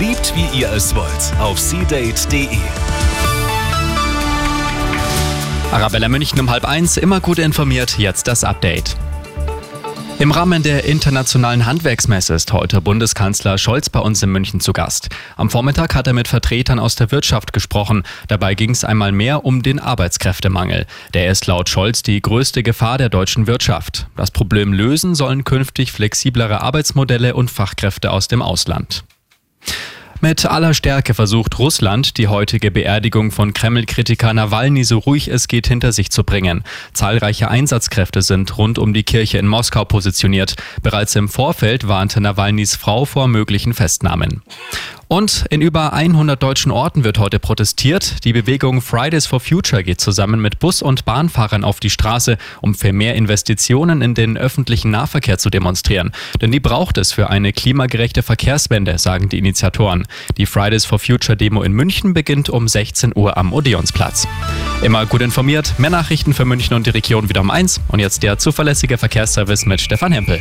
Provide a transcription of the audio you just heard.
Liebt wie ihr es wollt auf seadate.de. Arabella München um halb eins, immer gut informiert, jetzt das Update. Im Rahmen der internationalen Handwerksmesse ist heute Bundeskanzler Scholz bei uns in München zu Gast. Am Vormittag hat er mit Vertretern aus der Wirtschaft gesprochen. Dabei ging es einmal mehr um den Arbeitskräftemangel. Der ist laut Scholz die größte Gefahr der deutschen Wirtschaft. Das Problem lösen sollen künftig flexiblere Arbeitsmodelle und Fachkräfte aus dem Ausland. Mit aller Stärke versucht Russland, die heutige Beerdigung von Kreml-Kritiker Nawalny so ruhig es geht hinter sich zu bringen. Zahlreiche Einsatzkräfte sind rund um die Kirche in Moskau positioniert. Bereits im Vorfeld warnte Nawalnys Frau vor möglichen Festnahmen. Und in über 100 deutschen Orten wird heute protestiert. Die Bewegung Fridays for Future geht zusammen mit Bus- und Bahnfahrern auf die Straße, um für mehr Investitionen in den öffentlichen Nahverkehr zu demonstrieren. Denn die braucht es für eine klimagerechte Verkehrswende, sagen die Initiatoren. Die Fridays for Future Demo in München beginnt um 16 Uhr am Odeonsplatz. Immer gut informiert, mehr Nachrichten für München und die Region wieder um eins. Und jetzt der zuverlässige Verkehrsservice mit Stefan Hempel.